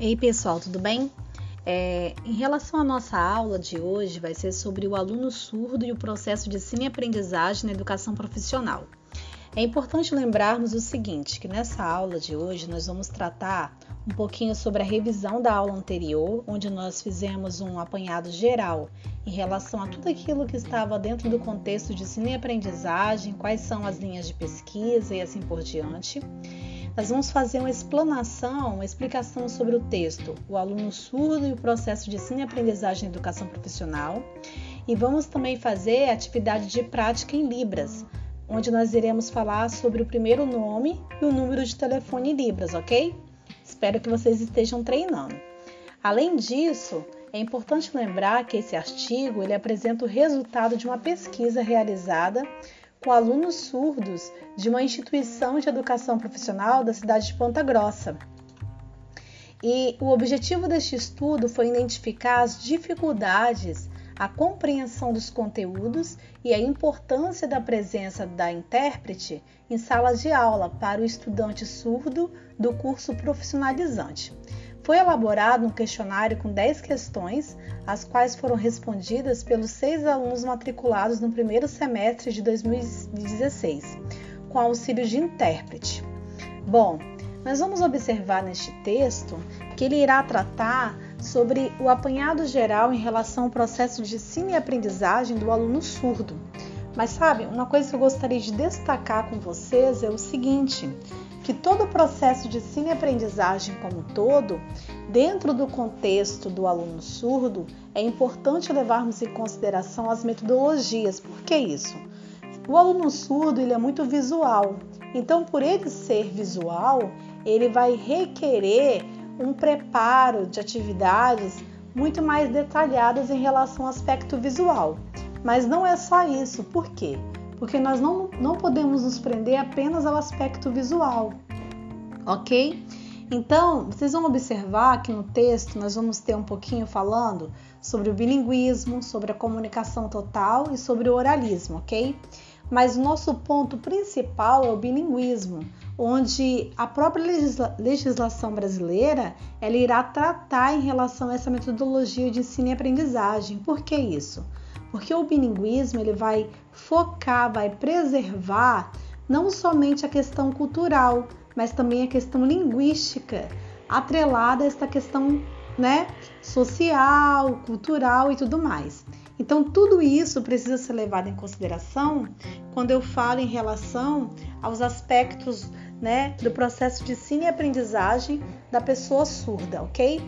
Ei pessoal, tudo bem? É, em relação à nossa aula de hoje, vai ser sobre o aluno surdo e o processo de ensino e aprendizagem na educação profissional. É importante lembrarmos o seguinte, que nessa aula de hoje nós vamos tratar um pouquinho sobre a revisão da aula anterior, onde nós fizemos um apanhado geral em relação a tudo aquilo que estava dentro do contexto de ensino e aprendizagem, quais são as linhas de pesquisa e assim por diante. Nós vamos fazer uma explanação, uma explicação sobre o texto, o aluno surdo e o processo de ensino e aprendizagem na educação profissional. E vamos também fazer atividade de prática em Libras, onde nós iremos falar sobre o primeiro nome e o número de telefone em Libras, ok? Espero que vocês estejam treinando. Além disso, é importante lembrar que esse artigo ele apresenta o resultado de uma pesquisa realizada com alunos surdos de uma instituição de educação profissional da cidade de Ponta Grossa. E o objetivo deste estudo foi identificar as dificuldades, a compreensão dos conteúdos e a importância da presença da intérprete em salas de aula para o estudante surdo do curso profissionalizante. Foi elaborado um questionário com 10 questões, as quais foram respondidas pelos seis alunos matriculados no primeiro semestre de 2016, com auxílio de intérprete. Bom, nós vamos observar neste texto que ele irá tratar sobre o apanhado geral em relação ao processo de ensino e aprendizagem do aluno surdo. Mas sabe, uma coisa que eu gostaria de destacar com vocês é o seguinte: que todo o processo de ensino e aprendizagem como todo, dentro do contexto do aluno surdo, é importante levarmos em consideração as metodologias. Por que isso? O aluno surdo ele é muito visual, então por ele ser visual, ele vai requerer um preparo de atividades muito mais detalhadas em relação ao aspecto visual. Mas não é só isso, por quê? Porque nós não, não podemos nos prender apenas ao aspecto visual, ok? Então, vocês vão observar que no texto nós vamos ter um pouquinho falando sobre o bilinguismo, sobre a comunicação total e sobre o oralismo, ok? Mas o nosso ponto principal é o bilinguismo, onde a própria legisla legislação brasileira ela irá tratar em relação a essa metodologia de ensino e aprendizagem. Por que isso? Porque o bilinguismo ele vai focar, vai preservar não somente a questão cultural, mas também a questão linguística, atrelada a esta questão né, social, cultural e tudo mais. Então, tudo isso precisa ser levado em consideração quando eu falo em relação aos aspectos né, do processo de ensino e aprendizagem da pessoa surda, ok?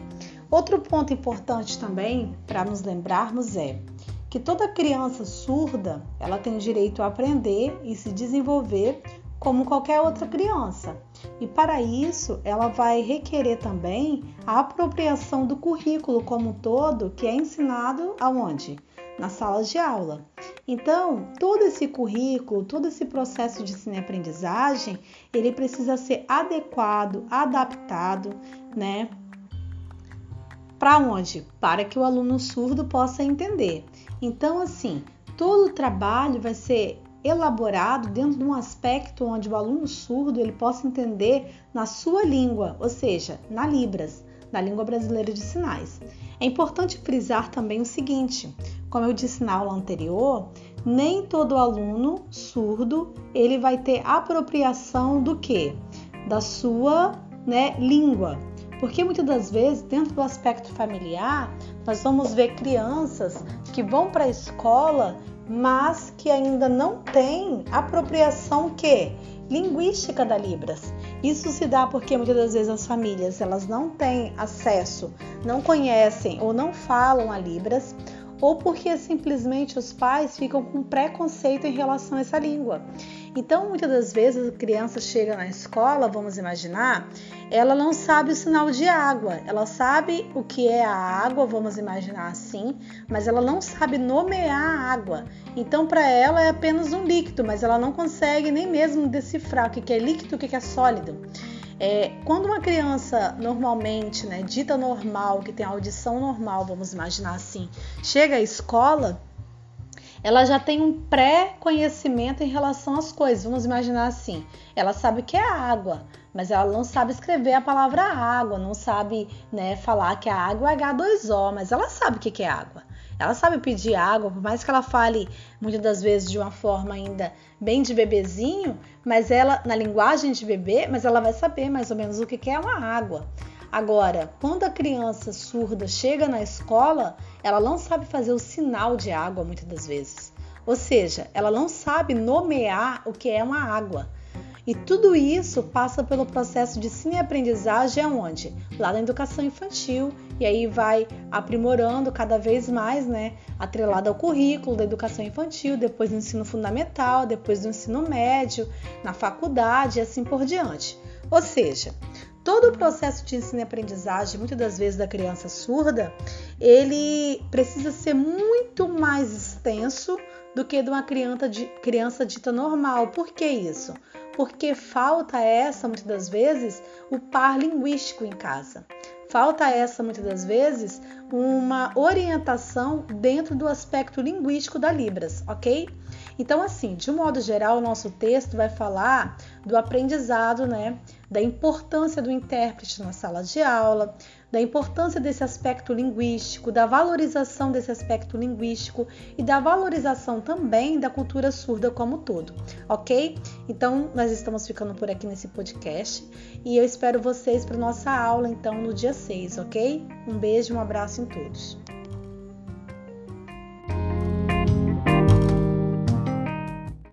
Outro ponto importante também para nos lembrarmos é que toda criança surda ela tem direito a aprender e se desenvolver como qualquer outra criança. E para isso, ela vai requerer também a apropriação do currículo como um todo que é ensinado aonde? nas salas de aula. Então, todo esse currículo, todo esse processo de ensino e aprendizagem, ele precisa ser adequado, adaptado, né? Para onde? Para que o aluno surdo possa entender. Então, assim, todo o trabalho vai ser elaborado dentro de um aspecto onde o aluno surdo ele possa entender na sua língua, ou seja, na Libras, na língua brasileira de sinais. É importante frisar também o seguinte: como eu disse na aula anterior, nem todo aluno surdo ele vai ter apropriação do que? Da sua né, língua. Porque muitas das vezes, dentro do aspecto familiar, nós vamos ver crianças que vão para a escola, mas que ainda não têm apropriação que linguística da Libras. Isso se dá porque muitas das vezes as famílias elas não têm acesso, não conhecem ou não falam a Libras, ou porque simplesmente os pais ficam com preconceito em relação a essa língua. Então, muitas das vezes a criança chega na escola, vamos imaginar, ela não sabe o sinal de água. Ela sabe o que é a água, vamos imaginar assim, mas ela não sabe nomear a água. Então, para ela é apenas um líquido, mas ela não consegue nem mesmo decifrar o que é líquido e o que é sólido. É, quando uma criança normalmente, né, dita normal, que tem audição normal, vamos imaginar assim, chega à escola, ela já tem um pré-conhecimento em relação às coisas. Vamos imaginar assim: ela sabe o que é água, mas ela não sabe escrever a palavra água, não sabe né, falar que a água é H2O, mas ela sabe o que é água. Ela sabe pedir água, por mais que ela fale muitas das vezes de uma forma ainda bem de bebezinho, mas ela, na linguagem de bebê, mas ela vai saber mais ou menos o que é uma água. Agora, quando a criança surda chega na escola, ela não sabe fazer o sinal de água muitas das vezes. Ou seja, ela não sabe nomear o que é uma água. E tudo isso passa pelo processo de ensino-aprendizagem aonde? Lá na educação infantil, e aí vai aprimorando cada vez mais, né, atrelado ao currículo da educação infantil, depois do ensino fundamental, depois do ensino médio, na faculdade e assim por diante. Ou seja, todo o processo de ensino e aprendizagem, muitas das vezes da criança surda, ele precisa ser muito mais extenso do que de uma criança, de, criança dita normal. Por que isso? Porque falta essa, muitas das vezes, o par linguístico em casa. Falta essa, muitas das vezes, uma orientação dentro do aspecto linguístico da Libras, ok? Então, assim, de um modo geral, o nosso texto vai falar do aprendizado, né? Da importância do intérprete na sala de aula, da importância desse aspecto linguístico, da valorização desse aspecto linguístico e da valorização também da cultura surda como um todo, ok? Então, nós estamos ficando por aqui nesse podcast e eu espero vocês para nossa aula, então, no dia 6, ok? Um beijo, um abraço em todos.